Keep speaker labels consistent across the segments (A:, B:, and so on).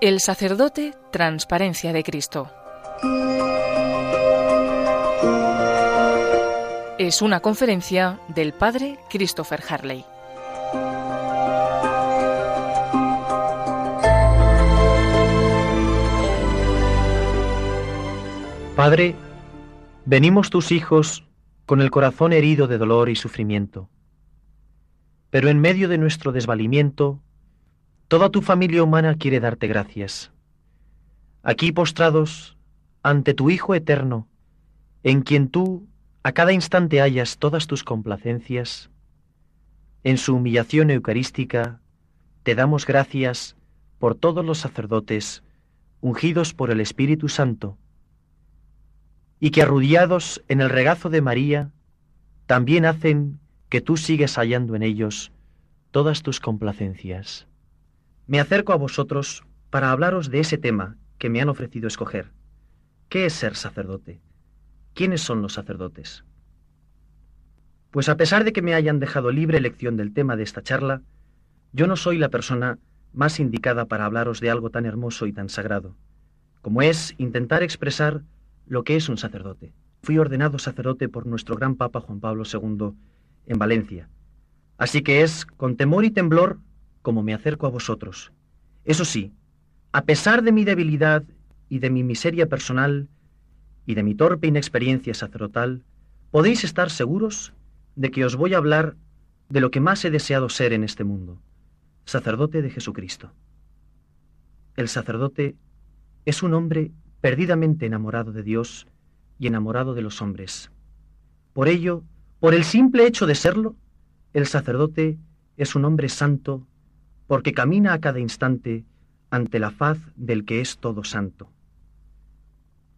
A: El sacerdote, transparencia de Cristo. Es una conferencia del padre Christopher Harley.
B: Padre, venimos tus hijos con el corazón herido de dolor y sufrimiento. Pero en medio de nuestro desvalimiento, toda tu familia humana quiere darte gracias. Aquí postrados ante tu Hijo eterno, en quien tú a cada instante hallas todas tus complacencias, en su humillación eucarística, te damos gracias por todos los sacerdotes ungidos por el Espíritu Santo, y que arrudiados en el regazo de María, también hacen que tú sigues hallando en ellos todas tus complacencias. Me acerco a vosotros para hablaros de ese tema que me han ofrecido escoger. ¿Qué es ser sacerdote? ¿Quiénes son los sacerdotes? Pues a pesar de que me hayan dejado libre elección del tema de esta charla, yo no soy la persona más indicada para hablaros de algo tan hermoso y tan sagrado, como es intentar expresar lo que es un sacerdote. Fui ordenado sacerdote por nuestro gran Papa Juan Pablo II en Valencia. Así que es con temor y temblor como me acerco a vosotros. Eso sí, a pesar de mi debilidad y de mi miseria personal y de mi torpe inexperiencia sacerdotal, podéis estar seguros de que os voy a hablar de lo que más he deseado ser en este mundo, sacerdote de Jesucristo. El sacerdote es un hombre perdidamente enamorado de Dios y enamorado de los hombres. Por ello, por el simple hecho de serlo, el sacerdote es un hombre santo porque camina a cada instante ante la faz del que es todo santo.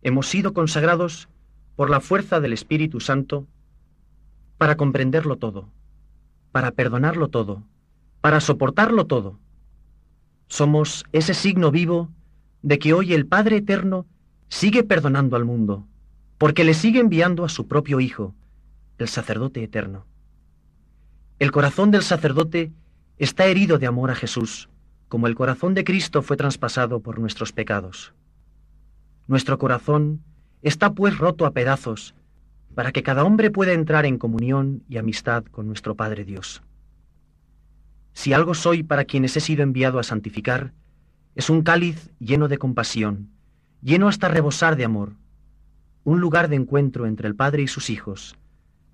B: Hemos sido consagrados por la fuerza del Espíritu Santo para comprenderlo todo, para perdonarlo todo, para soportarlo todo. Somos ese signo vivo de que hoy el Padre Eterno sigue perdonando al mundo, porque le sigue enviando a su propio Hijo, el sacerdote eterno. El corazón del sacerdote está herido de amor a Jesús, como el corazón de Cristo fue traspasado por nuestros pecados. Nuestro corazón está pues roto a pedazos, para que cada hombre pueda entrar en comunión y amistad con nuestro Padre Dios. Si algo soy para quienes he sido enviado a santificar, es un cáliz lleno de compasión, lleno hasta rebosar de amor, un lugar de encuentro entre el Padre y sus hijos,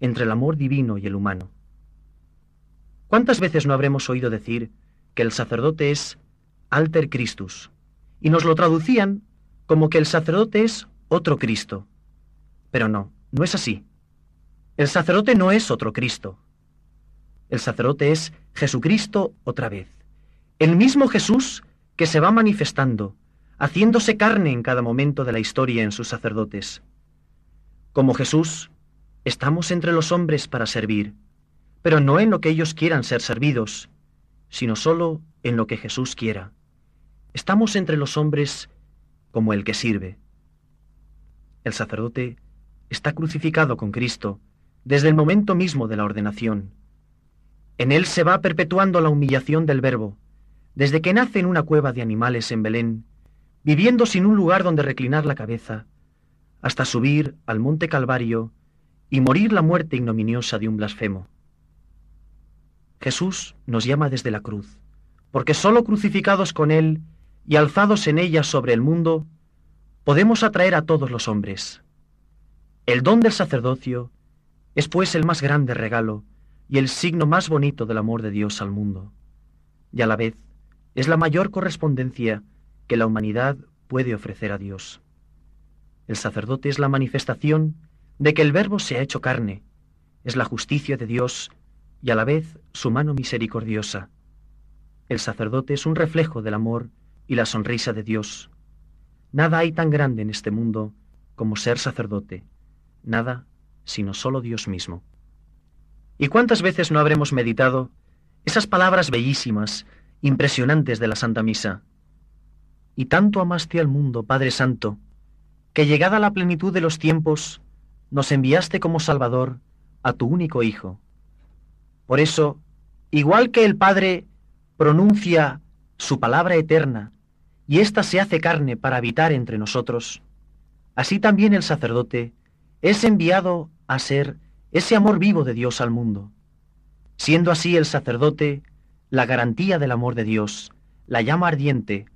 B: entre el amor divino y el humano. ¿Cuántas veces no habremos oído decir que el sacerdote es alter Christus? Y nos lo traducían como que el sacerdote es otro Cristo. Pero no, no es así. El sacerdote no es otro Cristo. El sacerdote es Jesucristo otra vez. El mismo Jesús que se va manifestando, haciéndose carne en cada momento de la historia en sus sacerdotes. Como Jesús, estamos entre los hombres para servir, pero no en lo que ellos quieran ser servidos, sino solo en lo que Jesús quiera. Estamos entre los hombres como el que sirve. El sacerdote está crucificado con Cristo desde el momento mismo de la ordenación. En él se va perpetuando la humillación del Verbo, desde que nace en una cueva de animales en Belén viviendo sin un lugar donde reclinar la cabeza, hasta subir al monte Calvario y morir la muerte ignominiosa de un blasfemo. Jesús nos llama desde la cruz, porque sólo crucificados con Él y alzados en ella sobre el mundo, podemos atraer a todos los hombres. El don del sacerdocio es pues el más grande regalo y el signo más bonito del amor de Dios al mundo, y a la vez es la mayor correspondencia que la humanidad puede ofrecer a Dios. El sacerdote es la manifestación de que el Verbo se ha hecho carne, es la justicia de Dios y a la vez su mano misericordiosa. El sacerdote es un reflejo del amor y la sonrisa de Dios. Nada hay tan grande en este mundo como ser sacerdote, nada sino solo Dios mismo. ¿Y cuántas veces no habremos meditado esas palabras bellísimas, impresionantes de la Santa Misa? Y tanto amaste al mundo, Padre Santo, que llegada la plenitud de los tiempos, nos enviaste como Salvador a tu único Hijo. Por eso, igual que el Padre pronuncia su palabra eterna y ésta se hace carne para habitar entre nosotros, así también el sacerdote es enviado a ser ese amor vivo de Dios al mundo, siendo así el sacerdote la garantía del amor de Dios, la llama ardiente,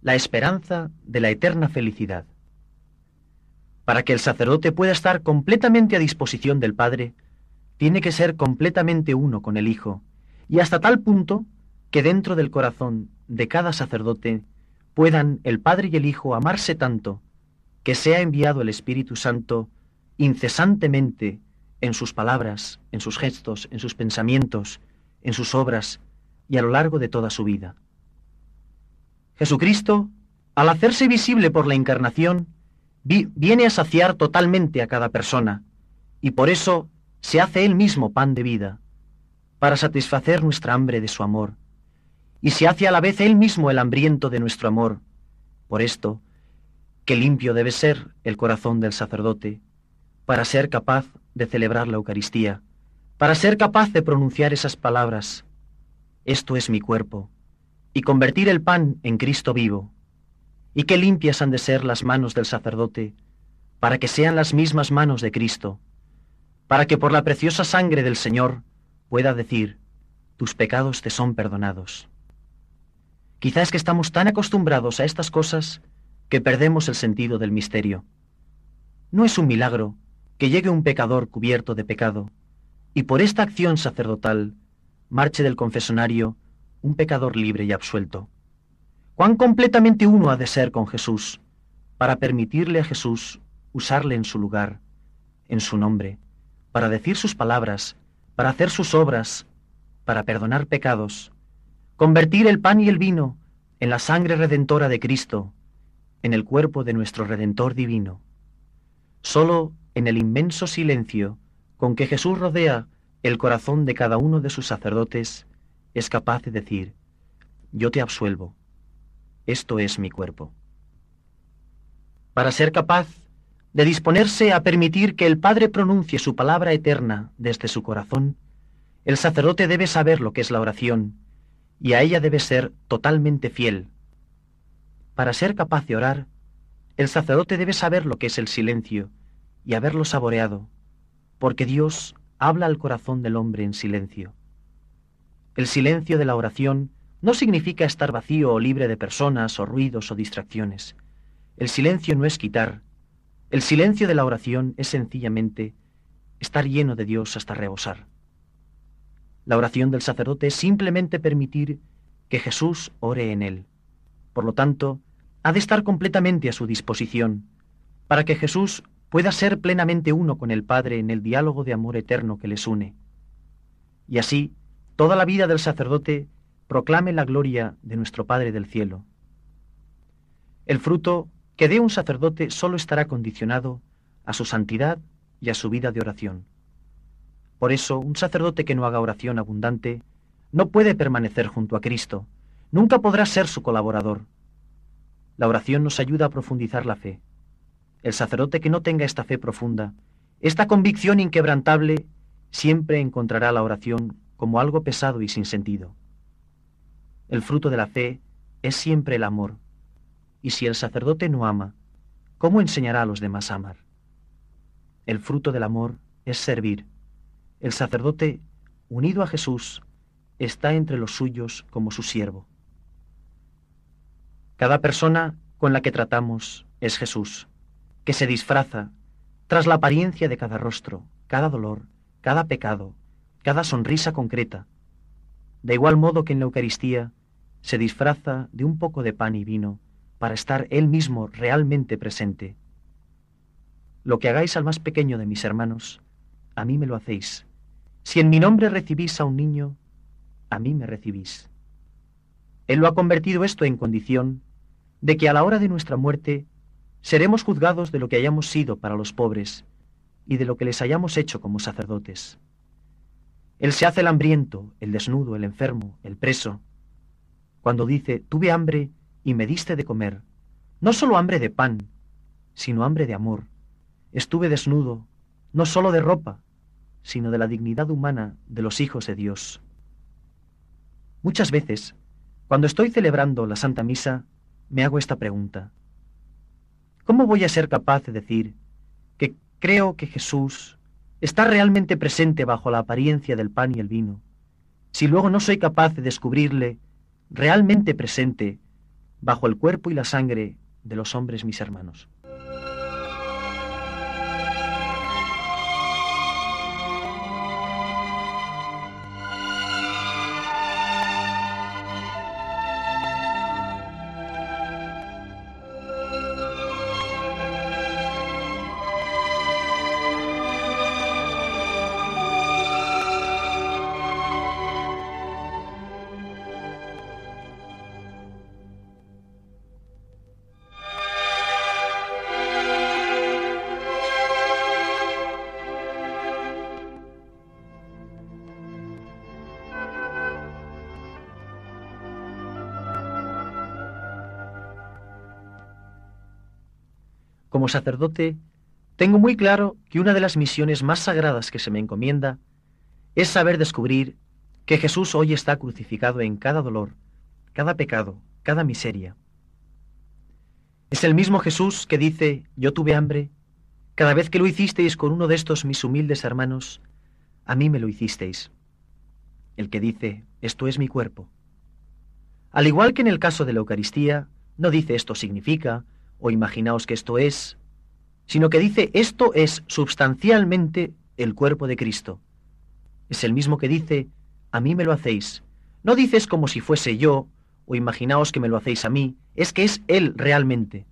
B: la esperanza de la eterna felicidad. Para que el sacerdote pueda estar completamente a disposición del Padre, tiene que ser completamente uno con el Hijo, y hasta tal punto que dentro del corazón de cada sacerdote puedan el Padre y el Hijo amarse tanto que sea enviado el Espíritu Santo incesantemente en sus palabras, en sus gestos, en sus pensamientos, en sus obras y a lo largo de toda su vida. Jesucristo, al hacerse visible por la encarnación, viene a saciar totalmente a cada persona, y por eso se hace Él mismo pan de vida, para satisfacer nuestra hambre de su amor, y se hace a la vez Él mismo el hambriento de nuestro amor. Por esto, que limpio debe ser el corazón del sacerdote, para ser capaz de celebrar la Eucaristía, para ser capaz de pronunciar esas palabras, esto es mi cuerpo, y convertir el pan en Cristo vivo, y qué limpias han de ser las manos del sacerdote, para que sean las mismas manos de Cristo, para que por la preciosa sangre del Señor pueda decir, tus pecados te son perdonados. Quizás es que estamos tan acostumbrados a estas cosas que perdemos el sentido del misterio. No es un milagro que llegue un pecador cubierto de pecado, y por esta acción sacerdotal marche del confesonario un pecador libre y absuelto. Cuán completamente uno ha de ser con Jesús para permitirle a Jesús usarle en su lugar, en su nombre, para decir sus palabras, para hacer sus obras, para perdonar pecados, convertir el pan y el vino en la sangre redentora de Cristo, en el cuerpo de nuestro Redentor divino. Solo en el inmenso silencio con que Jesús rodea el corazón de cada uno de sus sacerdotes, es capaz de decir, yo te absuelvo esto es mi cuerpo. Para ser capaz de disponerse a permitir que el Padre pronuncie su palabra eterna desde su corazón, el sacerdote debe saber lo que es la oración y a ella debe ser totalmente fiel. Para ser capaz de orar, el sacerdote debe saber lo que es el silencio y haberlo saboreado, porque Dios habla al corazón del hombre en silencio. El silencio de la oración no significa estar vacío o libre de personas o ruidos o distracciones. El silencio no es quitar. El silencio de la oración es sencillamente estar lleno de Dios hasta rebosar. La oración del sacerdote es simplemente permitir que Jesús ore en él. Por lo tanto, ha de estar completamente a su disposición, para que Jesús pueda ser plenamente uno con el Padre en el diálogo de amor eterno que les une. Y así, toda la vida del sacerdote proclame la gloria de nuestro Padre del cielo. El fruto que dé un sacerdote solo estará condicionado a su santidad y a su vida de oración. Por eso, un sacerdote que no haga oración abundante no puede permanecer junto a Cristo, nunca podrá ser su colaborador. La oración nos ayuda a profundizar la fe. El sacerdote que no tenga esta fe profunda, esta convicción inquebrantable, siempre encontrará la oración como algo pesado y sin sentido. El fruto de la fe es siempre el amor. Y si el sacerdote no ama, ¿cómo enseñará a los demás a amar? El fruto del amor es servir. El sacerdote, unido a Jesús, está entre los suyos como su siervo. Cada persona con la que tratamos es Jesús, que se disfraza tras la apariencia de cada rostro, cada dolor, cada pecado, cada sonrisa concreta, de igual modo que en la Eucaristía se disfraza de un poco de pan y vino para estar Él mismo realmente presente. Lo que hagáis al más pequeño de mis hermanos, a mí me lo hacéis. Si en mi nombre recibís a un niño, a mí me recibís. Él lo ha convertido esto en condición de que a la hora de nuestra muerte seremos juzgados de lo que hayamos sido para los pobres y de lo que les hayamos hecho como sacerdotes. Él se hace el hambriento, el desnudo, el enfermo, el preso, cuando dice, tuve hambre y me diste de comer, no solo hambre de pan, sino hambre de amor. Estuve desnudo, no solo de ropa, sino de la dignidad humana de los hijos de Dios. Muchas veces, cuando estoy celebrando la Santa Misa, me hago esta pregunta. ¿Cómo voy a ser capaz de decir que creo que Jesús está realmente presente bajo la apariencia del pan y el vino, si luego no soy capaz de descubrirle realmente presente bajo el cuerpo y la sangre de los hombres mis hermanos? Como sacerdote, tengo muy claro que una de las misiones más sagradas que se me encomienda es saber descubrir que Jesús hoy está crucificado en cada dolor, cada pecado, cada miseria. Es el mismo Jesús que dice, yo tuve hambre, cada vez que lo hicisteis con uno de estos mis humildes hermanos, a mí me lo hicisteis. El que dice, esto es mi cuerpo. Al igual que en el caso de la Eucaristía, no dice esto significa, o imaginaos que esto es, sino que dice esto es substancialmente el cuerpo de Cristo. Es el mismo que dice, a mí me lo hacéis. No dices como si fuese yo, o imaginaos que me lo hacéis a mí, es que es Él realmente.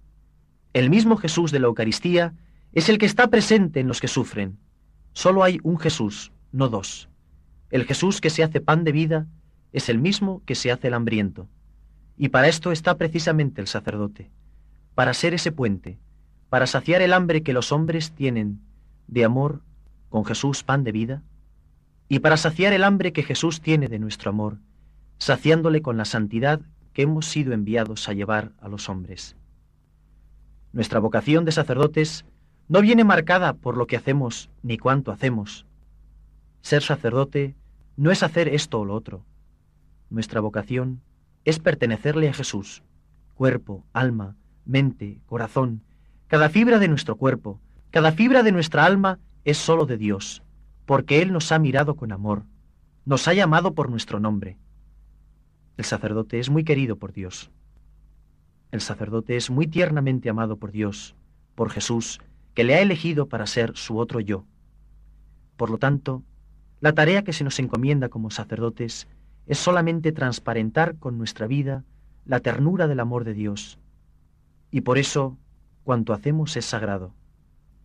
B: El mismo Jesús de la Eucaristía es el que está presente en los que sufren. Solo hay un Jesús, no dos. El Jesús que se hace pan de vida es el mismo que se hace el hambriento. Y para esto está precisamente el sacerdote para ser ese puente, para saciar el hambre que los hombres tienen de amor con Jesús pan de vida, y para saciar el hambre que Jesús tiene de nuestro amor, saciándole con la santidad que hemos sido enviados a llevar a los hombres. Nuestra vocación de sacerdotes no viene marcada por lo que hacemos ni cuánto hacemos. Ser sacerdote no es hacer esto o lo otro. Nuestra vocación es pertenecerle a Jesús, cuerpo, alma, mente, corazón, cada fibra de nuestro cuerpo, cada fibra de nuestra alma es sólo de Dios, porque Él nos ha mirado con amor, nos ha llamado por nuestro nombre. El sacerdote es muy querido por Dios. El sacerdote es muy tiernamente amado por Dios, por Jesús, que le ha elegido para ser su otro yo. Por lo tanto, la tarea que se nos encomienda como sacerdotes es solamente transparentar con nuestra vida la ternura del amor de Dios, y por eso cuanto hacemos es sagrado.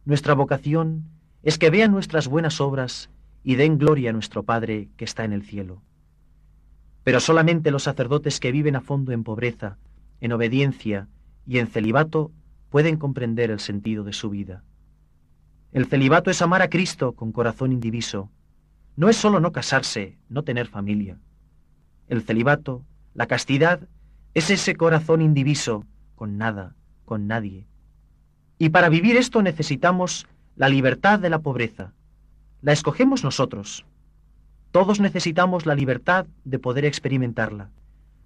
B: Nuestra vocación es que vean nuestras buenas obras y den gloria a nuestro Padre que está en el cielo. Pero solamente los sacerdotes que viven a fondo en pobreza, en obediencia y en celibato pueden comprender el sentido de su vida. El celibato es amar a Cristo con corazón indiviso. No es solo no casarse, no tener familia. El celibato, la castidad, es ese corazón indiviso con nada, con nadie. Y para vivir esto necesitamos la libertad de la pobreza. La escogemos nosotros. Todos necesitamos la libertad de poder experimentarla.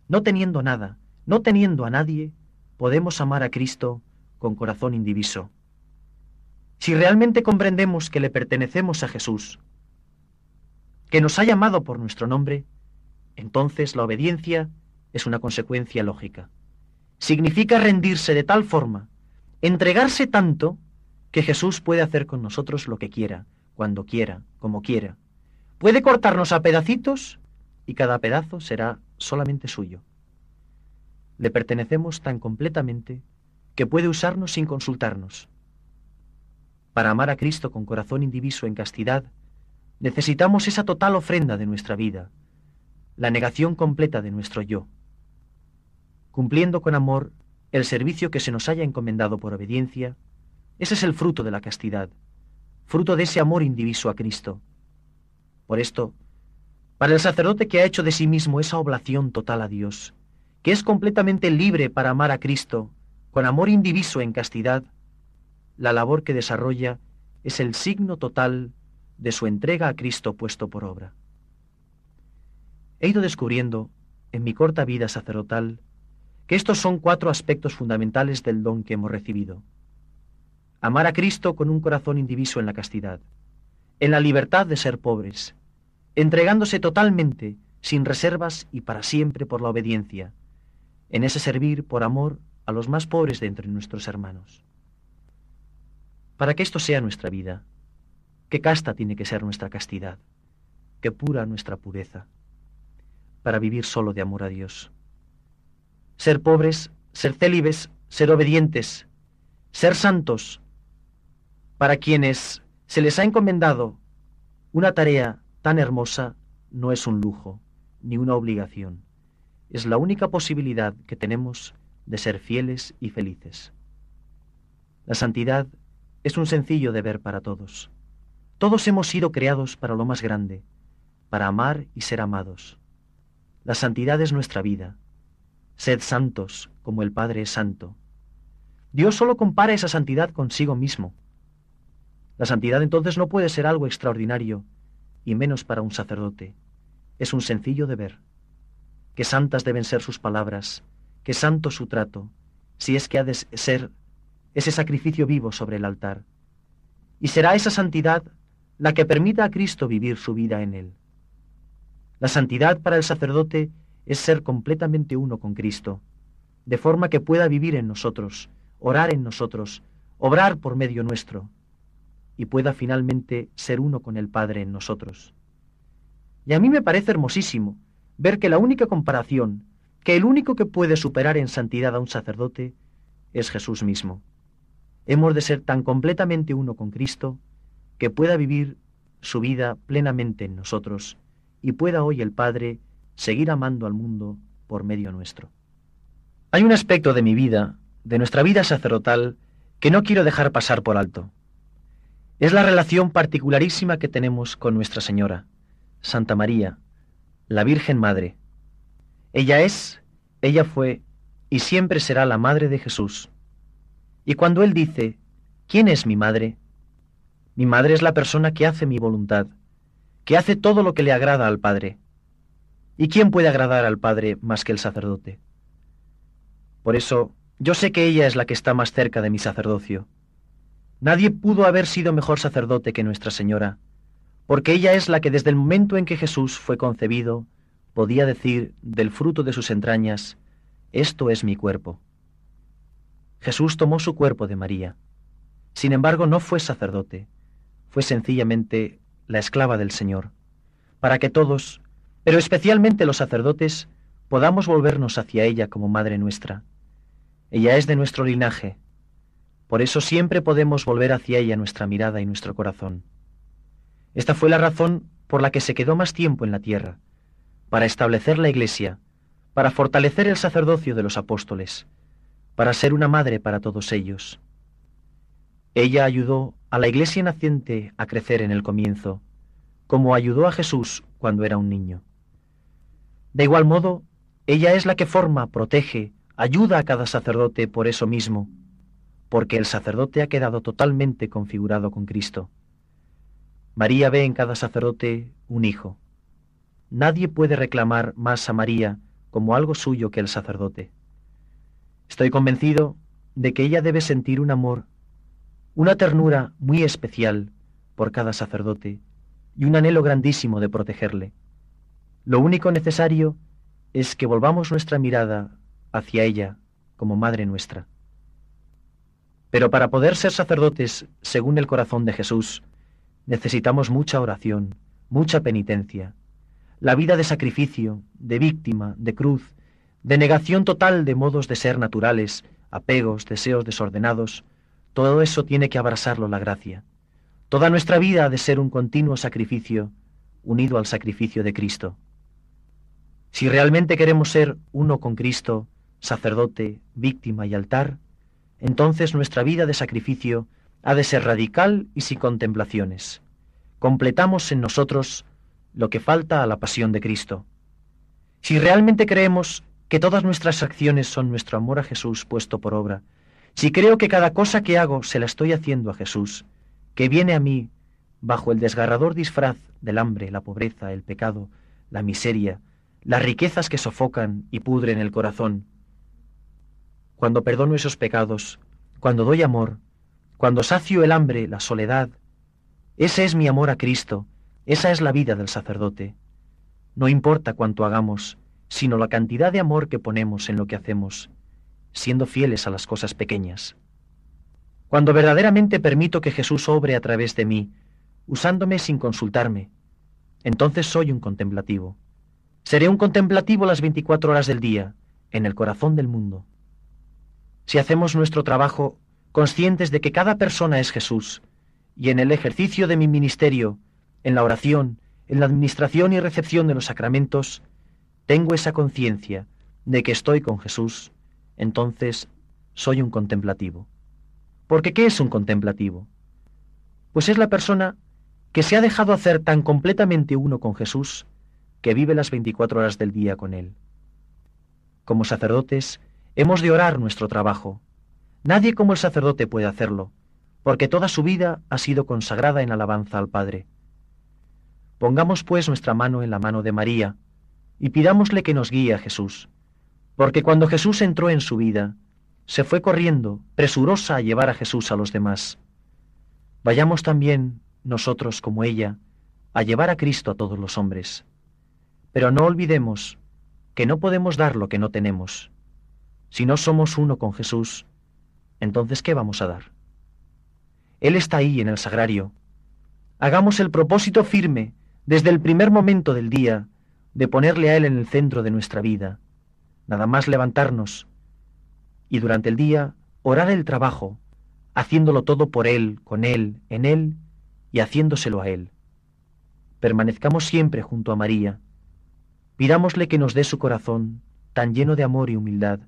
B: No teniendo nada, no teniendo a nadie, podemos amar a Cristo con corazón indiviso. Si realmente comprendemos que le pertenecemos a Jesús, que nos ha llamado por nuestro nombre, entonces la obediencia es una consecuencia lógica significa rendirse de tal forma, entregarse tanto, que Jesús puede hacer con nosotros lo que quiera, cuando quiera, como quiera. Puede cortarnos a pedacitos y cada pedazo será solamente suyo. Le pertenecemos tan completamente que puede usarnos sin consultarnos. Para amar a Cristo con corazón indiviso en castidad, necesitamos esa total ofrenda de nuestra vida, la negación completa de nuestro yo cumpliendo con amor el servicio que se nos haya encomendado por obediencia, ese es el fruto de la castidad, fruto de ese amor indiviso a Cristo. Por esto, para el sacerdote que ha hecho de sí mismo esa oblación total a Dios, que es completamente libre para amar a Cristo con amor indiviso en castidad, la labor que desarrolla es el signo total de su entrega a Cristo puesto por obra. He ido descubriendo, en mi corta vida sacerdotal, que estos son cuatro aspectos fundamentales del don que hemos recibido. Amar a Cristo con un corazón indiviso en la castidad, en la libertad de ser pobres, entregándose totalmente, sin reservas y para siempre por la obediencia, en ese servir por amor a los más pobres de entre nuestros hermanos. Para que esto sea nuestra vida, qué casta tiene que ser nuestra castidad, qué pura nuestra pureza, para vivir solo de amor a Dios. Ser pobres, ser célibes, ser obedientes, ser santos, para quienes se les ha encomendado una tarea tan hermosa, no es un lujo ni una obligación, es la única posibilidad que tenemos de ser fieles y felices. La santidad es un sencillo deber para todos. Todos hemos sido creados para lo más grande, para amar y ser amados. La santidad es nuestra vida. Sed santos como el Padre es santo. Dios solo compara esa santidad consigo mismo. La santidad entonces no puede ser algo extraordinario, y menos para un sacerdote. Es un sencillo deber. Que santas deben ser sus palabras, que santo su trato, si es que ha de ser ese sacrificio vivo sobre el altar. Y será esa santidad la que permita a Cristo vivir su vida en él. La santidad para el sacerdote es ser completamente uno con Cristo, de forma que pueda vivir en nosotros, orar en nosotros, obrar por medio nuestro, y pueda finalmente ser uno con el Padre en nosotros. Y a mí me parece hermosísimo ver que la única comparación que el único que puede superar en santidad a un sacerdote es Jesús mismo. Hemos de ser tan completamente uno con Cristo que pueda vivir su vida plenamente en nosotros y pueda hoy el Padre seguir amando al mundo por medio nuestro. Hay un aspecto de mi vida, de nuestra vida sacerdotal, que no quiero dejar pasar por alto. Es la relación particularísima que tenemos con Nuestra Señora, Santa María, la Virgen Madre, ella es, ella fue y siempre será la madre de Jesús. Y cuando Él dice, ¿quién es mi madre? Mi madre es la persona que hace mi voluntad, que hace todo lo que le agrada al Padre. ¿Y quién puede agradar al Padre más que el sacerdote? Por eso, yo sé que ella es la que está más cerca de mi sacerdocio. Nadie pudo haber sido mejor sacerdote que Nuestra Señora, porque ella es la que desde el momento en que Jesús fue concebido, podía decir del fruto de sus entrañas, Esto es mi cuerpo. Jesús tomó su cuerpo de María. Sin embargo, no fue sacerdote, fue sencillamente la esclava del Señor, para que todos, pero especialmente los sacerdotes, podamos volvernos hacia ella como Madre nuestra. Ella es de nuestro linaje, por eso siempre podemos volver hacia ella nuestra mirada y nuestro corazón. Esta fue la razón por la que se quedó más tiempo en la tierra, para establecer la Iglesia, para fortalecer el sacerdocio de los apóstoles, para ser una madre para todos ellos. Ella ayudó a la Iglesia naciente a crecer en el comienzo, como ayudó a Jesús cuando era un niño. De igual modo, ella es la que forma, protege, ayuda a cada sacerdote por eso mismo, porque el sacerdote ha quedado totalmente configurado con Cristo. María ve en cada sacerdote un hijo. Nadie puede reclamar más a María como algo suyo que el sacerdote. Estoy convencido de que ella debe sentir un amor, una ternura muy especial por cada sacerdote y un anhelo grandísimo de protegerle. Lo único necesario es que volvamos nuestra mirada hacia ella como Madre nuestra. Pero para poder ser sacerdotes según el corazón de Jesús, necesitamos mucha oración, mucha penitencia, la vida de sacrificio, de víctima, de cruz, de negación total de modos de ser naturales, apegos, deseos desordenados, todo eso tiene que abrasarlo la gracia. Toda nuestra vida ha de ser un continuo sacrificio unido al sacrificio de Cristo. Si realmente queremos ser uno con Cristo, sacerdote, víctima y altar, entonces nuestra vida de sacrificio ha de ser radical y sin contemplaciones. Completamos en nosotros lo que falta a la pasión de Cristo. Si realmente creemos que todas nuestras acciones son nuestro amor a Jesús puesto por obra, si creo que cada cosa que hago se la estoy haciendo a Jesús, que viene a mí bajo el desgarrador disfraz del hambre, la pobreza, el pecado, la miseria, las riquezas que sofocan y pudren el corazón. Cuando perdono esos pecados, cuando doy amor, cuando sacio el hambre, la soledad, ese es mi amor a Cristo, esa es la vida del sacerdote. No importa cuánto hagamos, sino la cantidad de amor que ponemos en lo que hacemos, siendo fieles a las cosas pequeñas. Cuando verdaderamente permito que Jesús obre a través de mí, usándome sin consultarme, entonces soy un contemplativo. Seré un contemplativo las 24 horas del día, en el corazón del mundo. Si hacemos nuestro trabajo conscientes de que cada persona es Jesús, y en el ejercicio de mi ministerio, en la oración, en la administración y recepción de los sacramentos, tengo esa conciencia de que estoy con Jesús, entonces soy un contemplativo. Porque ¿qué es un contemplativo? Pues es la persona que se ha dejado hacer tan completamente uno con Jesús que vive las 24 horas del día con Él. Como sacerdotes, hemos de orar nuestro trabajo. Nadie como el sacerdote puede hacerlo, porque toda su vida ha sido consagrada en alabanza al Padre. Pongamos pues nuestra mano en la mano de María y pidámosle que nos guíe a Jesús, porque cuando Jesús entró en su vida, se fue corriendo, presurosa a llevar a Jesús a los demás. Vayamos también nosotros como ella a llevar a Cristo a todos los hombres. Pero no olvidemos que no podemos dar lo que no tenemos. Si no somos uno con Jesús, entonces ¿qué vamos a dar? Él está ahí en el sagrario. Hagamos el propósito firme, desde el primer momento del día, de ponerle a Él en el centro de nuestra vida. Nada más levantarnos y durante el día orar el trabajo, haciéndolo todo por Él, con Él, en Él y haciéndoselo a Él. Permanezcamos siempre junto a María, Pidámosle que nos dé su corazón tan lleno de amor y humildad,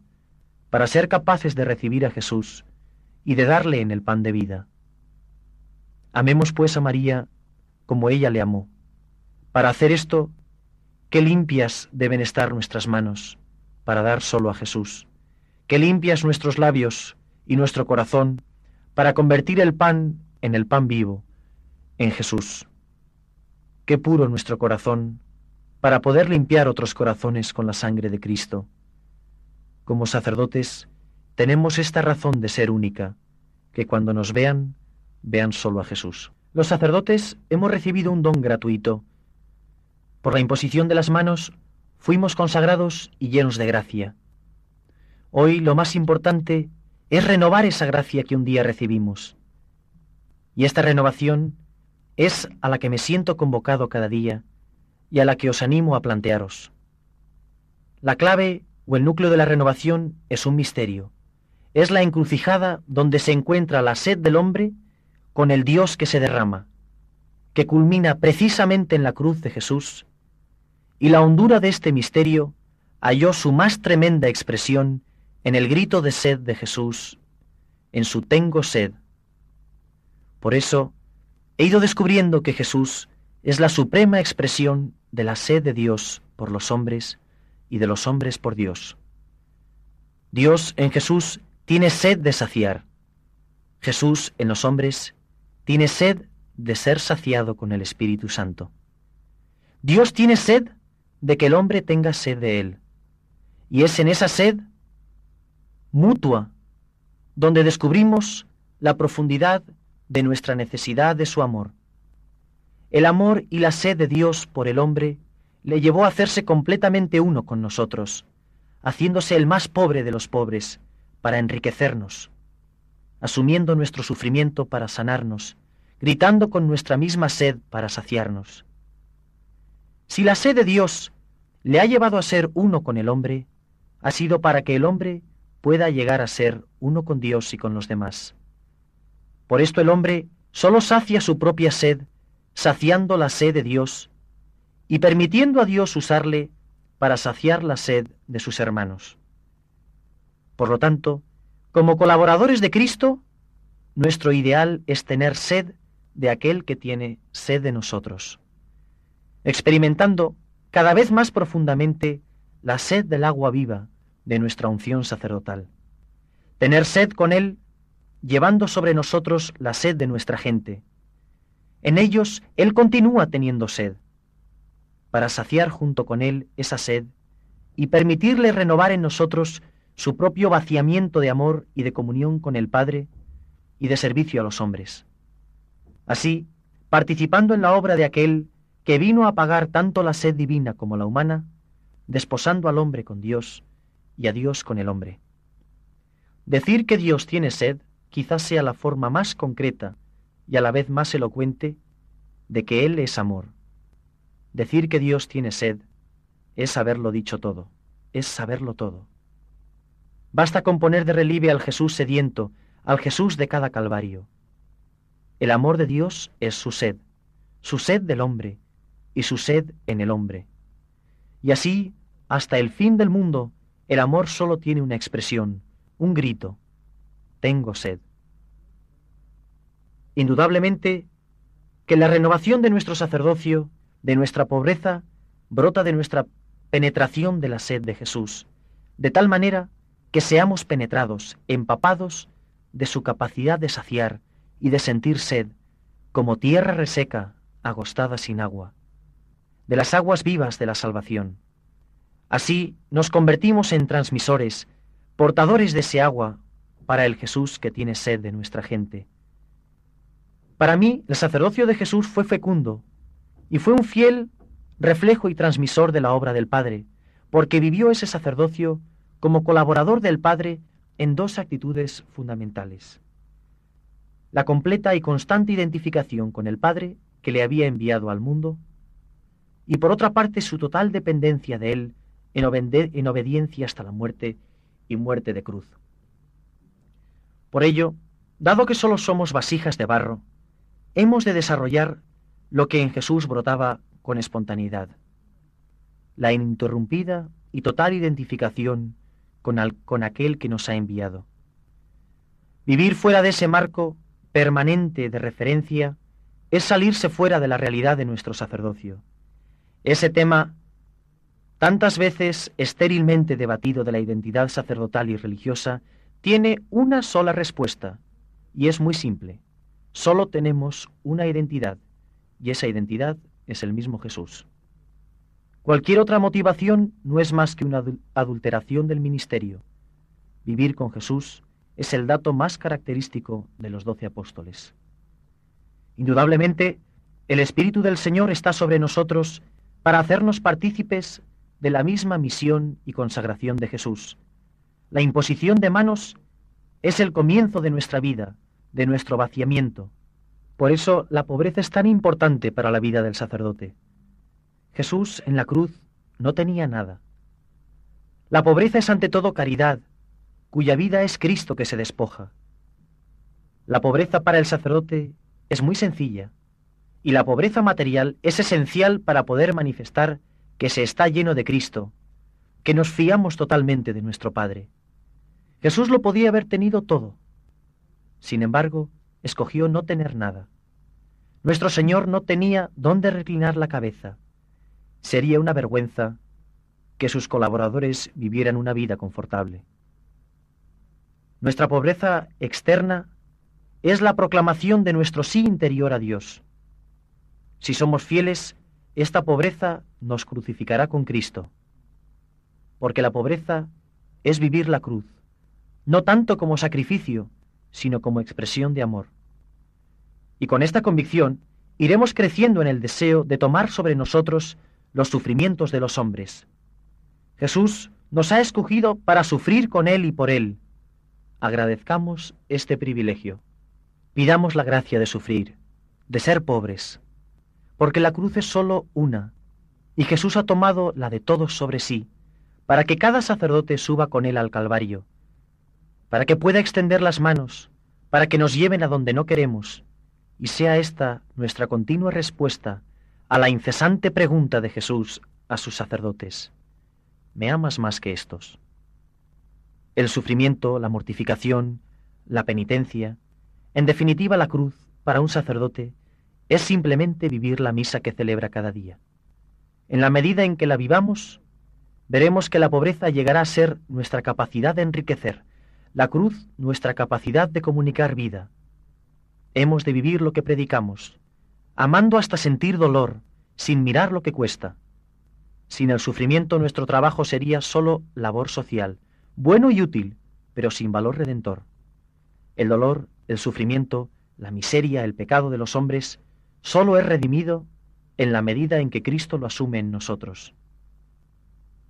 B: para ser capaces de recibir a Jesús y de darle en el pan de vida. Amemos pues a María como ella le amó. Para hacer esto, qué limpias deben estar nuestras manos para dar solo a Jesús. Qué limpias nuestros labios y nuestro corazón para convertir el pan en el pan vivo, en Jesús. Qué puro nuestro corazón para poder limpiar otros corazones con la sangre de Cristo. Como sacerdotes, tenemos esta razón de ser única, que cuando nos vean, vean solo a Jesús. Los sacerdotes hemos recibido un don gratuito. Por la imposición de las manos, fuimos consagrados y llenos de gracia. Hoy lo más importante es renovar esa gracia que un día recibimos. Y esta renovación es a la que me siento convocado cada día y a la que os animo a plantearos. La clave o el núcleo de la renovación es un misterio. Es la encrucijada donde se encuentra la sed del hombre con el Dios que se derrama, que culmina precisamente en la cruz de Jesús, y la hondura de este misterio halló su más tremenda expresión en el grito de sed de Jesús, en su tengo sed. Por eso, he ido descubriendo que Jesús es la suprema expresión de la sed de Dios por los hombres y de los hombres por Dios. Dios en Jesús tiene sed de saciar. Jesús en los hombres tiene sed de ser saciado con el Espíritu Santo. Dios tiene sed de que el hombre tenga sed de Él. Y es en esa sed mutua donde descubrimos la profundidad de nuestra necesidad de su amor. El amor y la sed de Dios por el hombre le llevó a hacerse completamente uno con nosotros, haciéndose el más pobre de los pobres, para enriquecernos, asumiendo nuestro sufrimiento para sanarnos, gritando con nuestra misma sed para saciarnos. Si la sed de Dios le ha llevado a ser uno con el hombre, ha sido para que el hombre pueda llegar a ser uno con Dios y con los demás. Por esto el hombre solo sacia su propia sed saciando la sed de Dios y permitiendo a Dios usarle para saciar la sed de sus hermanos. Por lo tanto, como colaboradores de Cristo, nuestro ideal es tener sed de aquel que tiene sed de nosotros, experimentando cada vez más profundamente la sed del agua viva de nuestra unción sacerdotal. Tener sed con Él, llevando sobre nosotros la sed de nuestra gente, En ellos Él continúa teniendo sed. Para saciar junto con Él esa sed y permitirle renovar en nosotros su propio vaciamiento de amor y de comunión con el Padre y de servicio a los hombres. Así, participando en la obra de aquel que vino a pagar tanto la sed divina como la humana, desposando al hombre con Dios y a Dios con el hombre. Decir que Dios tiene sed quizás sea la forma más concreta y a la vez más elocuente de que Él es amor. Decir que Dios tiene sed es saberlo dicho todo, es saberlo todo. Basta con poner de relieve al Jesús sediento, al Jesús de cada calvario. El amor de Dios es su sed, su sed del hombre y su sed en el hombre. Y así, hasta el fin del mundo, el amor solo tiene una expresión, un grito, tengo sed. Indudablemente que la renovación de nuestro sacerdocio, de nuestra pobreza, brota de nuestra penetración de la sed de Jesús, de tal manera que seamos penetrados, empapados de su capacidad de saciar y de sentir sed, como tierra reseca, agostada sin agua, de las aguas vivas de la salvación. Así nos convertimos en transmisores, portadores de ese agua para el Jesús que tiene sed de nuestra gente. Para mí, el sacerdocio de Jesús fue fecundo y fue un fiel reflejo y transmisor de la obra del Padre, porque vivió ese sacerdocio como colaborador del Padre en dos actitudes fundamentales. La completa y constante identificación con el Padre que le había enviado al mundo, y por otra parte su total dependencia de Él en, en obediencia hasta la muerte y muerte de cruz. Por ello, dado que solo somos vasijas de barro, hemos de desarrollar lo que en Jesús brotaba con espontaneidad, la ininterrumpida y total identificación con, con aquel que nos ha enviado. Vivir fuera de ese marco permanente de referencia es salirse fuera de la realidad de nuestro sacerdocio. Ese tema, tantas veces estérilmente debatido de la identidad sacerdotal y religiosa, tiene una sola respuesta y es muy simple. Solo tenemos una identidad y esa identidad es el mismo Jesús. Cualquier otra motivación no es más que una adulteración del ministerio. Vivir con Jesús es el dato más característico de los doce apóstoles. Indudablemente, el Espíritu del Señor está sobre nosotros para hacernos partícipes de la misma misión y consagración de Jesús, la imposición de manos es el comienzo de nuestra vida, de nuestro vaciamiento. Por eso la pobreza es tan importante para la vida del sacerdote. Jesús en la cruz no tenía nada. La pobreza es ante todo caridad, cuya vida es Cristo que se despoja. La pobreza para el sacerdote es muy sencilla, y la pobreza material es esencial para poder manifestar que se está lleno de Cristo, que nos fiamos totalmente de nuestro Padre. Jesús lo podía haber tenido todo. Sin embargo, escogió no tener nada. Nuestro Señor no tenía dónde reclinar la cabeza. Sería una vergüenza que sus colaboradores vivieran una vida confortable. Nuestra pobreza externa es la proclamación de nuestro sí interior a Dios. Si somos fieles, esta pobreza nos crucificará con Cristo, porque la pobreza es vivir la cruz no tanto como sacrificio, sino como expresión de amor. Y con esta convicción iremos creciendo en el deseo de tomar sobre nosotros los sufrimientos de los hombres. Jesús nos ha escogido para sufrir con Él y por Él. Agradezcamos este privilegio. Pidamos la gracia de sufrir, de ser pobres, porque la cruz es sólo una, y Jesús ha tomado la de todos sobre sí, para que cada sacerdote suba con Él al Calvario para que pueda extender las manos, para que nos lleven a donde no queremos, y sea esta nuestra continua respuesta a la incesante pregunta de Jesús a sus sacerdotes. ¿Me amas más que estos? El sufrimiento, la mortificación, la penitencia, en definitiva la cruz, para un sacerdote, es simplemente vivir la misa que celebra cada día. En la medida en que la vivamos, veremos que la pobreza llegará a ser nuestra capacidad de enriquecer, la cruz, nuestra capacidad de comunicar vida. Hemos de vivir lo que predicamos, amando hasta sentir dolor, sin mirar lo que cuesta. Sin el sufrimiento nuestro trabajo sería solo labor social, bueno y útil, pero sin valor redentor. El dolor, el sufrimiento, la miseria, el pecado de los hombres, solo es redimido en la medida en que Cristo lo asume en nosotros.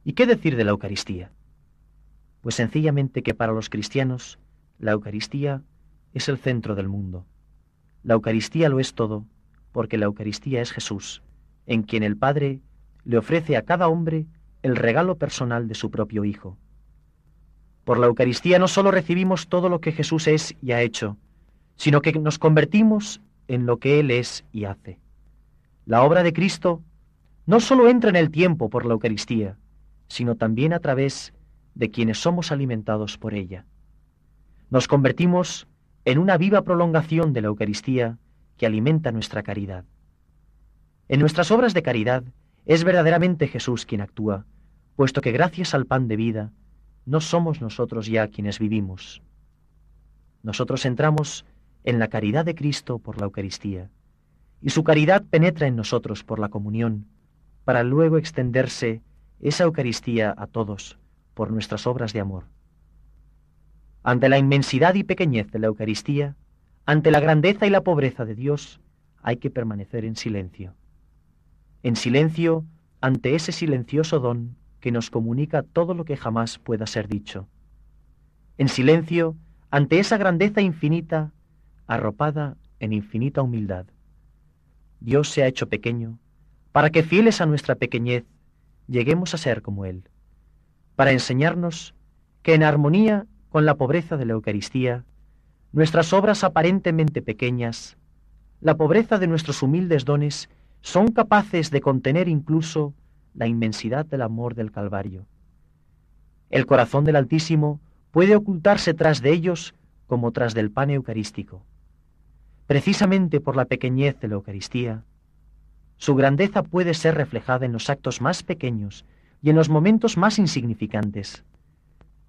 B: ¿Y qué decir de la Eucaristía? Pues sencillamente que para los cristianos la Eucaristía es el centro del mundo. La Eucaristía lo es todo, porque la Eucaristía es Jesús, en quien el Padre le ofrece a cada hombre el regalo personal de su propio Hijo. Por la Eucaristía no solo recibimos todo lo que Jesús es y ha hecho, sino que nos convertimos en lo que Él es y hace. La obra de Cristo no solo entra en el tiempo por la Eucaristía, sino también a través de quienes somos alimentados por ella. Nos convertimos en una viva prolongación de la Eucaristía que alimenta nuestra caridad. En nuestras obras de caridad es verdaderamente Jesús quien actúa, puesto que gracias al pan de vida no somos nosotros ya quienes vivimos. Nosotros entramos en la caridad de Cristo por la Eucaristía, y su caridad penetra en nosotros por la comunión, para luego extenderse esa Eucaristía a todos por nuestras obras de amor. Ante la inmensidad y pequeñez de la Eucaristía, ante la grandeza y la pobreza de Dios, hay que permanecer en silencio. En silencio ante ese silencioso don que nos comunica todo lo que jamás pueda ser dicho. En silencio ante esa grandeza infinita arropada en infinita humildad. Dios se ha hecho pequeño para que fieles a nuestra pequeñez lleguemos a ser como Él, para enseñarnos que en armonía con la pobreza de la Eucaristía, nuestras obras aparentemente pequeñas, la pobreza de nuestros humildes dones, son capaces de contener incluso la inmensidad del amor del Calvario. El corazón del Altísimo puede ocultarse tras de ellos como tras del pan eucarístico. Precisamente por la pequeñez de la Eucaristía, su grandeza puede ser reflejada en los actos más pequeños y en los momentos más insignificantes.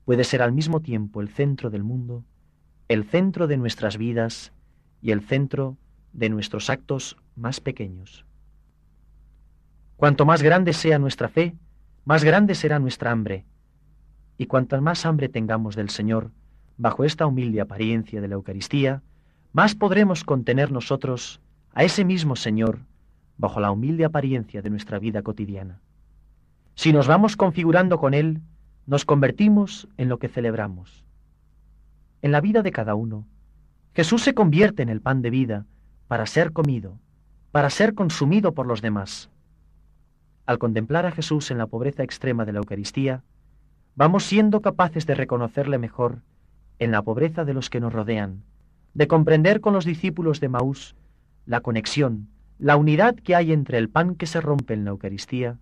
B: Puede ser al mismo tiempo el centro del mundo, el centro de nuestras vidas y el centro de nuestros actos más pequeños. Cuanto más grande sea nuestra fe, más grande será nuestra hambre. Y cuanta más hambre tengamos del Señor, bajo esta humilde apariencia de la Eucaristía, más podremos contener nosotros a ese mismo Señor bajo la humilde apariencia de nuestra vida cotidiana. Si nos vamos configurando con Él, nos convertimos en lo que celebramos. En la vida de cada uno, Jesús se convierte en el pan de vida para ser comido, para ser consumido por los demás. Al contemplar a Jesús en la pobreza extrema de la Eucaristía, vamos siendo capaces de reconocerle mejor en la pobreza de los que nos rodean, de comprender con los discípulos de Maús la conexión, la unidad que hay entre el pan que se rompe en la Eucaristía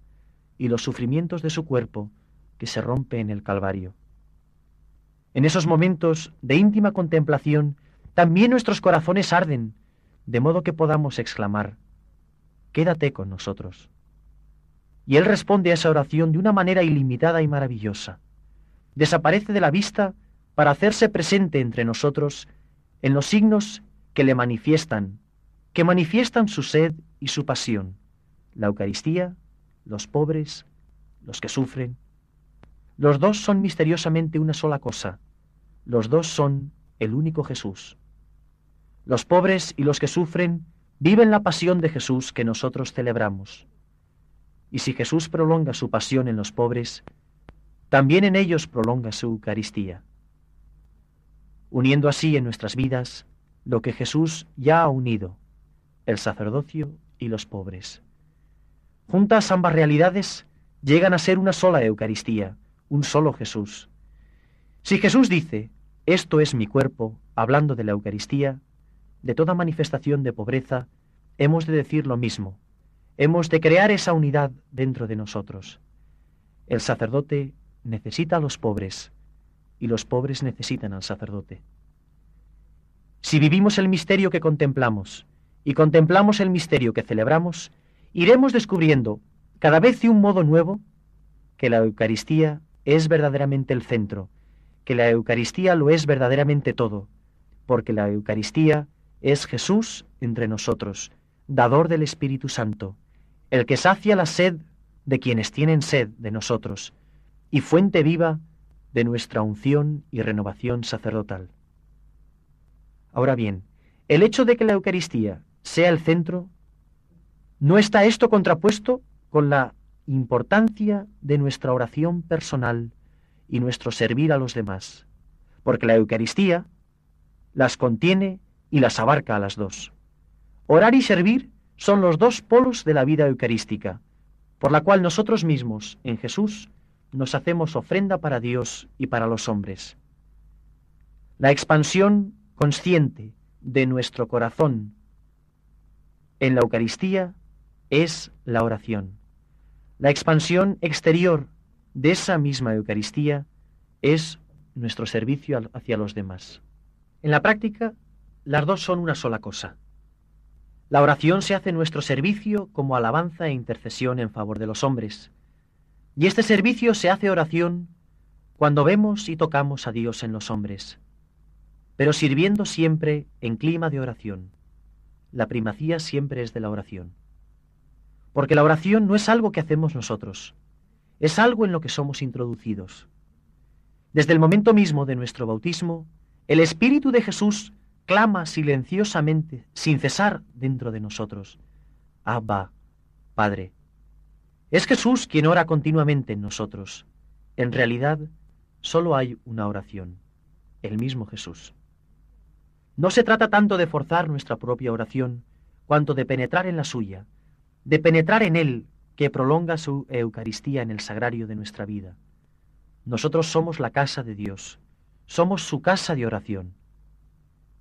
B: y los sufrimientos de su cuerpo que se rompe en el Calvario. En esos momentos de íntima contemplación, también nuestros corazones arden, de modo que podamos exclamar, Quédate con nosotros. Y Él responde a esa oración de una manera ilimitada y maravillosa. Desaparece de la vista para hacerse presente entre nosotros en los signos que le manifiestan, que manifiestan su sed y su pasión, la Eucaristía, los pobres, los que sufren. Los dos son misteriosamente una sola cosa, los dos son el único Jesús. Los pobres y los que sufren viven la pasión de Jesús que nosotros celebramos. Y si Jesús prolonga su pasión en los pobres, también en ellos prolonga su Eucaristía uniendo así en nuestras vidas lo que Jesús ya ha unido, el sacerdocio y los pobres. Juntas ambas realidades llegan a ser una sola Eucaristía, un solo Jesús. Si Jesús dice, esto es mi cuerpo, hablando de la Eucaristía, de toda manifestación de pobreza, hemos de decir lo mismo. Hemos de crear esa unidad dentro de nosotros. El sacerdote necesita a los pobres, y los pobres necesitan al sacerdote. Si vivimos el misterio que contemplamos y contemplamos el misterio que celebramos, iremos descubriendo cada vez de un modo nuevo que la Eucaristía es verdaderamente el centro, que la Eucaristía lo es verdaderamente todo, porque la Eucaristía es Jesús entre nosotros, dador del Espíritu Santo, el que sacia la sed de quienes tienen sed de nosotros, y fuente viva de nuestra unción y renovación sacerdotal. Ahora bien, el hecho de que la Eucaristía sea el centro, ¿no está esto contrapuesto con la importancia de nuestra oración personal y nuestro servir a los demás? Porque la Eucaristía las contiene y las abarca a las dos. Orar y servir son los dos polos de la vida eucarística, por la cual nosotros mismos, en Jesús, nos hacemos ofrenda para Dios y para los hombres. La expansión consciente de nuestro corazón en la Eucaristía es la oración. La expansión exterior de esa misma Eucaristía es nuestro servicio hacia los demás. En la práctica, las dos son una sola cosa. La oración se hace nuestro servicio como alabanza e intercesión en favor de los hombres. Y este servicio se hace oración cuando vemos y tocamos a Dios en los hombres, pero sirviendo siempre en clima de oración. La primacía siempre es de la oración. Porque la oración no es algo que hacemos nosotros, es algo en lo que somos introducidos. Desde el momento mismo de nuestro bautismo, el Espíritu de Jesús clama silenciosamente, sin cesar, dentro de nosotros. Abba, Padre. Es Jesús quien ora continuamente en nosotros. En realidad, solo hay una oración, el mismo Jesús. No se trata tanto de forzar nuestra propia oración, cuanto de penetrar en la suya, de penetrar en Él que prolonga su Eucaristía en el sagrario de nuestra vida. Nosotros somos la casa de Dios, somos su casa de oración.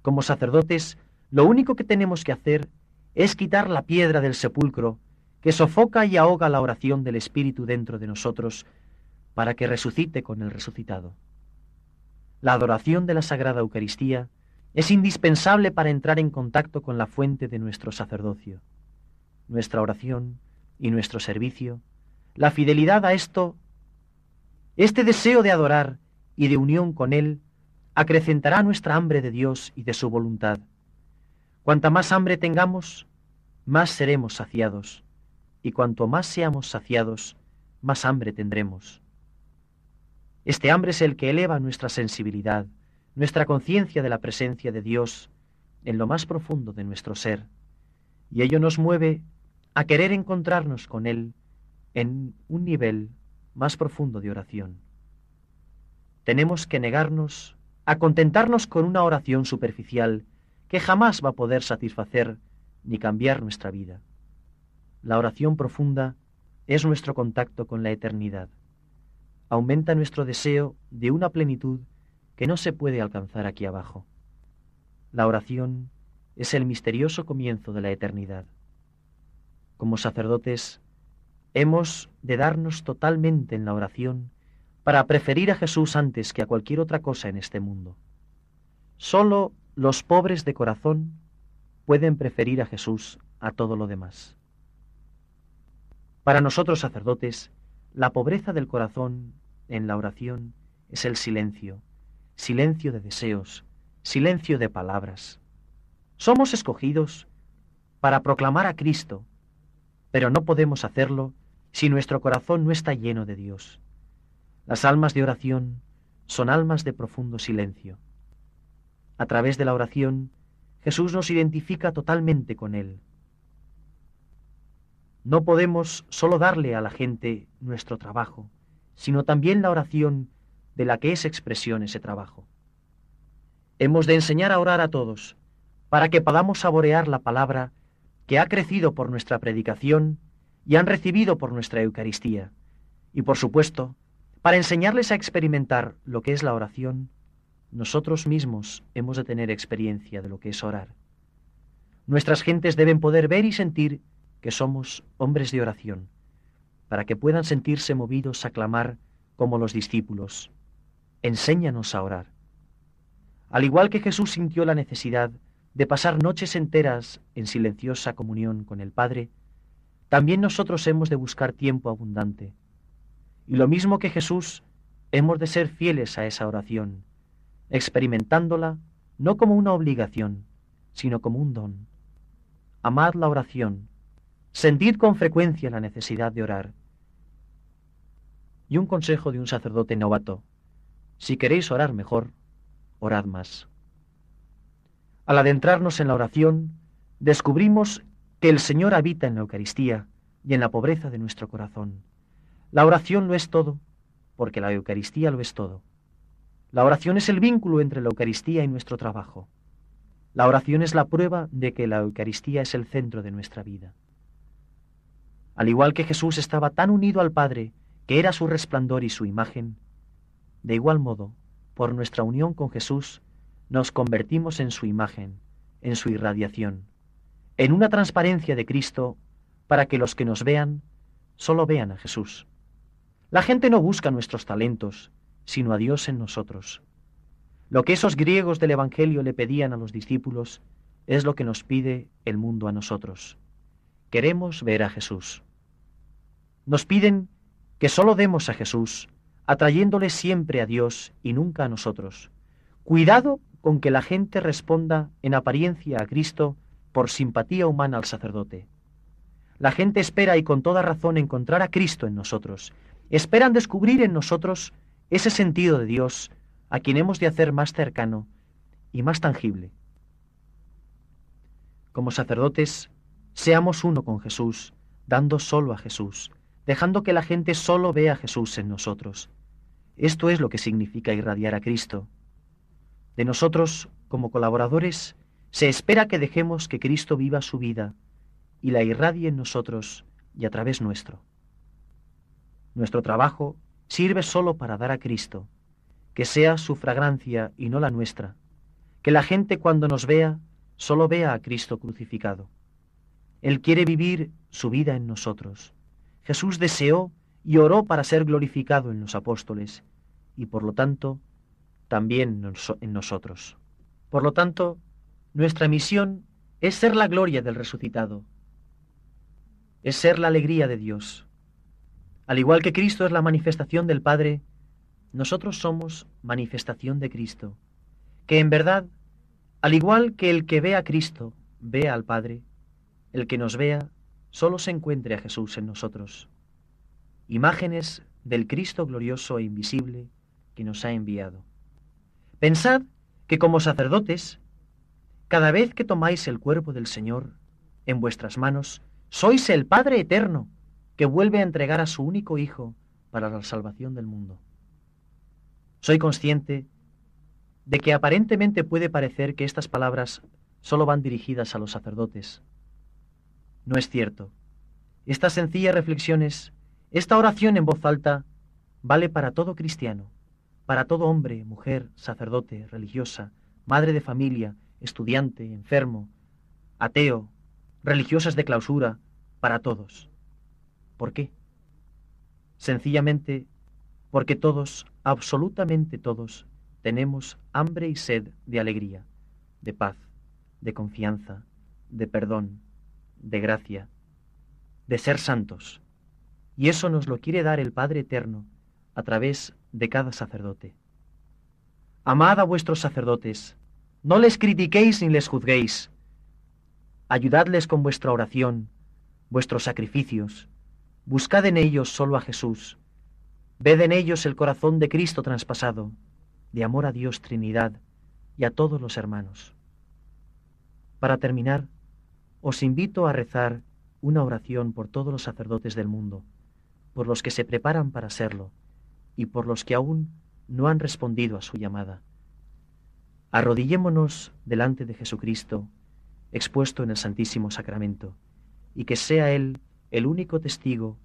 B: Como sacerdotes, lo único que tenemos que hacer es quitar la piedra del sepulcro que sofoca y ahoga la oración del Espíritu dentro de nosotros para que resucite con el resucitado. La adoración de la Sagrada Eucaristía es indispensable para entrar en contacto con la fuente de nuestro sacerdocio. Nuestra oración y nuestro servicio, la fidelidad a esto, este deseo de adorar y de unión con Él, acrecentará nuestra hambre de Dios y de su voluntad. Cuanta más hambre tengamos, más seremos saciados, y cuanto más seamos saciados, más hambre tendremos. Este hambre es el que eleva nuestra sensibilidad, nuestra conciencia de la presencia de Dios en lo más profundo de nuestro ser, y ello nos mueve a querer encontrarnos con Él en un nivel más profundo de oración. Tenemos que negarnos a contentarnos con una oración superficial que jamás va a poder satisfacer ni cambiar nuestra vida. La oración profunda es nuestro contacto con la eternidad. Aumenta nuestro deseo de una plenitud que no se puede alcanzar aquí abajo. La oración es el misterioso comienzo de la eternidad. Como sacerdotes, hemos de darnos totalmente en la oración para preferir a Jesús antes que a cualquier otra cosa en este mundo. Solo los pobres de corazón pueden preferir a Jesús a todo lo demás. Para nosotros sacerdotes, la pobreza del corazón en la oración es el silencio, silencio de deseos, silencio de palabras. Somos escogidos para proclamar a Cristo, pero no podemos hacerlo si nuestro corazón no está lleno de Dios. Las almas de oración son almas de profundo silencio. A través de la oración, Jesús nos identifica totalmente con Él. No podemos solo darle a la gente nuestro trabajo, sino también la oración de la que es expresión ese trabajo. Hemos de enseñar a orar a todos, para que podamos saborear la palabra que ha crecido por nuestra predicación y han recibido por nuestra Eucaristía, y por supuesto, para enseñarles a experimentar lo que es la oración, nosotros mismos hemos de tener experiencia de lo que es orar. Nuestras gentes deben poder ver y sentir que somos hombres de oración, para que puedan sentirse movidos a clamar como los discípulos. Enséñanos a orar. Al igual que Jesús sintió la necesidad de pasar noches enteras en silenciosa comunión con el Padre, también nosotros hemos de buscar tiempo abundante y lo mismo que Jesús, hemos de ser fieles a esa oración, experimentándola no como una obligación, sino como un don. amad la oración, sentid con frecuencia la necesidad de orar. Y un consejo de un sacerdote novato, si queréis orar mejor, orad más. Al adentrarnos en la oración, descubrimos que el Señor habita en la Eucaristía y en la pobreza de nuestro corazón. La oración lo es todo, porque la Eucaristía lo es todo. La oración es el vínculo entre la Eucaristía y nuestro trabajo. La oración es la prueba de que la Eucaristía es el centro de nuestra vida. Al igual que Jesús estaba tan unido al Padre, que era su resplandor y su imagen, de igual modo, por nuestra unión con Jesús, nos convertimos en su imagen, en su irradiación, en una transparencia de Cristo para que los que nos vean solo vean a Jesús. La gente no busca nuestros talentos, sino a Dios en nosotros. Lo que esos griegos del Evangelio le pedían a los discípulos es lo que nos pide el mundo a nosotros. Queremos ver a Jesús. Nos piden que solo demos a Jesús, atrayéndole siempre a Dios y nunca a nosotros. Cuidado con que la gente responda en apariencia a Cristo por simpatía humana al sacerdote. La gente espera y con toda razón encontrar a Cristo en nosotros. Esperan descubrir en nosotros ese sentido de Dios a quien hemos de hacer más cercano y más tangible. Como sacerdotes, seamos uno con Jesús, dando solo a Jesús, dejando que la gente solo vea a Jesús en nosotros. Esto es lo que significa irradiar a Cristo. De nosotros, como colaboradores, se espera que dejemos que Cristo viva su vida y la irradie en nosotros y a través nuestro. Nuestro trabajo sirve solo para dar a Cristo, que sea su fragancia y no la nuestra, que la gente cuando nos vea solo vea a Cristo crucificado. Él quiere vivir su vida en nosotros. Jesús deseó y oró para ser glorificado en los apóstoles y por lo tanto también en nosotros. Por lo tanto, nuestra misión es ser la gloria del resucitado, es ser la alegría de Dios. Al igual que Cristo es la manifestación del Padre, nosotros somos manifestación de Cristo, que en verdad, al igual que el que ve a Cristo ve al Padre, el que nos vea solo se encuentre a Jesús en nosotros. Imágenes del Cristo glorioso e invisible que nos ha enviado. Pensad que como sacerdotes, cada vez que tomáis el cuerpo del Señor en vuestras manos, sois el Padre eterno que vuelve a entregar a su único Hijo para la salvación del mundo. Soy consciente de que aparentemente puede parecer que estas palabras solo van dirigidas a los sacerdotes. No es cierto. Estas sencillas reflexiones, esta oración en voz alta, vale para todo cristiano, para todo hombre, mujer, sacerdote, religiosa, madre de familia, estudiante, enfermo, ateo, religiosas de clausura, para todos. ¿Por qué? Sencillamente porque todos, absolutamente todos, tenemos hambre y sed de alegría, de paz, de confianza, de perdón, de gracia, de ser santos. Y eso nos lo quiere dar el Padre Eterno a través de cada sacerdote. Amad a vuestros sacerdotes, no les critiquéis ni les juzguéis. Ayudadles con vuestra oración, vuestros sacrificios. Buscad en ellos solo a Jesús, Ved en ellos el corazón de Cristo traspasado, de amor a Dios Trinidad y a todos los hermanos. Para terminar, os invito a rezar una oración por todos los sacerdotes del mundo, por los que se preparan para serlo y por los que aún no han respondido a su llamada. Arrodillémonos delante de Jesucristo, expuesto en el Santísimo Sacramento, y que sea Él el único testigo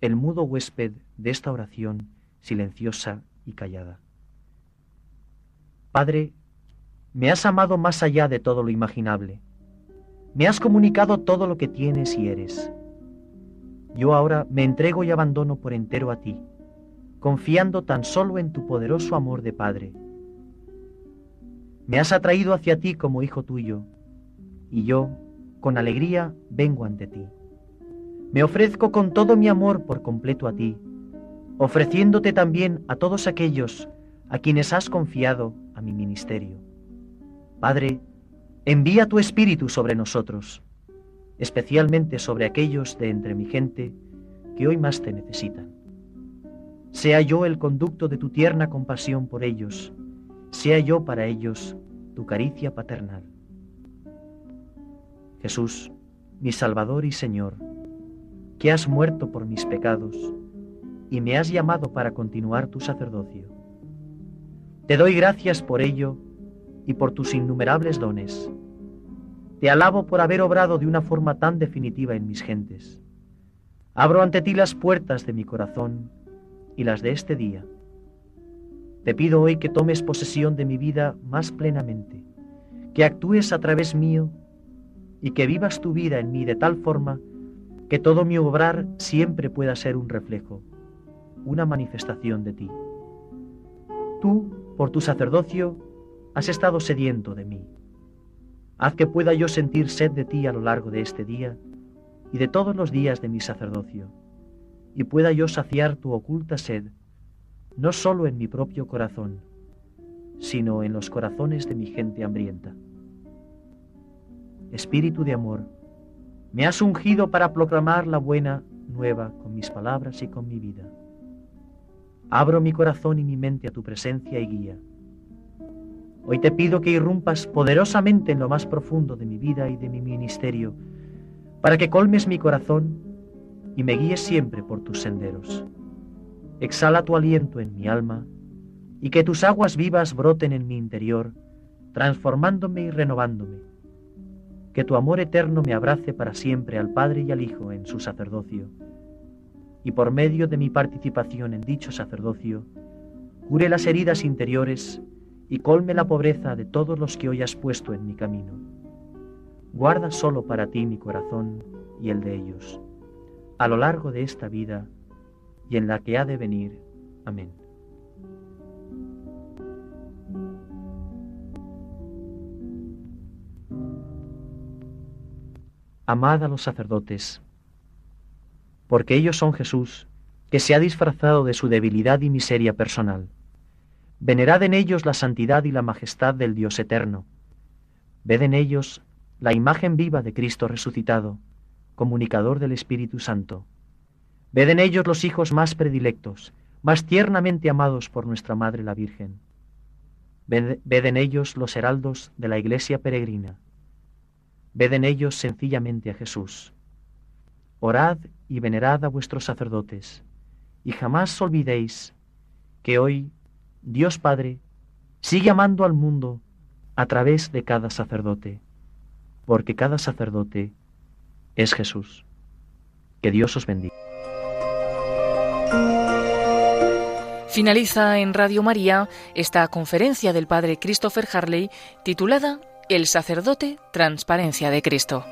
B: el mudo huésped de esta oración silenciosa y callada. Padre, me has amado más allá de todo lo imaginable. Me has comunicado todo lo que tienes y eres. Yo ahora me entrego y abandono por entero a ti, confiando tan solo en tu poderoso amor de Padre. Me has atraído hacia ti como hijo tuyo, y yo, con alegría, vengo ante ti. Me ofrezco con todo mi amor por completo a ti, ofreciéndote también a todos aquellos a quienes has confiado a mi ministerio. Padre, envía tu Espíritu sobre nosotros. especialmente sobre aquellos de entre mi gente que hoy más te necesitan. Sea yo el conducto de tu tierna compasión por ellos, sea yo para ellos tu caricia paternal. Jesús, mi Salvador y Señor, que has muerto por mis pecados y me has llamado para continuar tu sacerdocio. Te doy gracias por ello y por tus innumerables dones. Te alabo por haber obrado de una forma tan definitiva en mis gentes. Abro ante ti las puertas de mi corazón y las de este día. Te pido hoy que tomes posesión de mi vida más plenamente, que actúes a través mío y que vivas tu vida en mí de tal forma que todo mi obrar siempre pueda ser un reflejo, una manifestación de ti. Tú, por tu sacerdocio, has estado sediento de mí. Haz que pueda yo sentir sed de ti a lo largo de este día y de todos los días de mi sacerdocio, y pueda yo saciar tu oculta sed, no solo en mi propio corazón, sino en los corazones de mi gente hambrienta. Espíritu de amor, me has ungido para proclamar la buena nueva con mis palabras y con mi vida. Abro mi corazón y mi mente a tu presencia y guía. Hoy te pido que irrumpas poderosamente en lo más profundo de mi vida y de mi ministerio, para que colmes mi corazón y me guíes siempre por tus senderos. Exhala tu aliento en mi alma y que tus aguas vivas broten en mi interior, transformándome y renovándome que tu amor eterno me abrace para siempre al Padre y al Hijo en su sacerdocio, y por medio de mi participación en dicho sacerdocio, cure las heridas interiores y colme la pobreza de todos los que hoy has puesto en mi camino. Guarda solo para ti mi corazón y el de ellos, a lo largo de esta vida y en la que ha de venir. Amén. amad a los sacerdotes, porque ellos son Jesús, que se ha disfrazado de su debilidad y miseria personal. Venerad en ellos la santidad y la majestad del Dios eterno. Ved en ellos la imagen viva de Cristo resucitado, comunicador del Espíritu Santo. Ved en ellos los hijos más predilectos, más tiernamente amados por nuestra Madre la Virgen. Ved, en ellos los heraldos de la Iglesia peregrina Ved en ellos sencillamente a Jesús. Orad y venerad a vuestros sacerdotes, y jamás olvidéis que hoy Dios Padre sigue amando al mundo a través de cada sacerdote, porque cada sacerdote es Jesús. Que Dios os bendiga.
A: Finaliza en Radio María esta conferencia del Padre Christopher Harley titulada el sacerdote, transparencia de Cristo.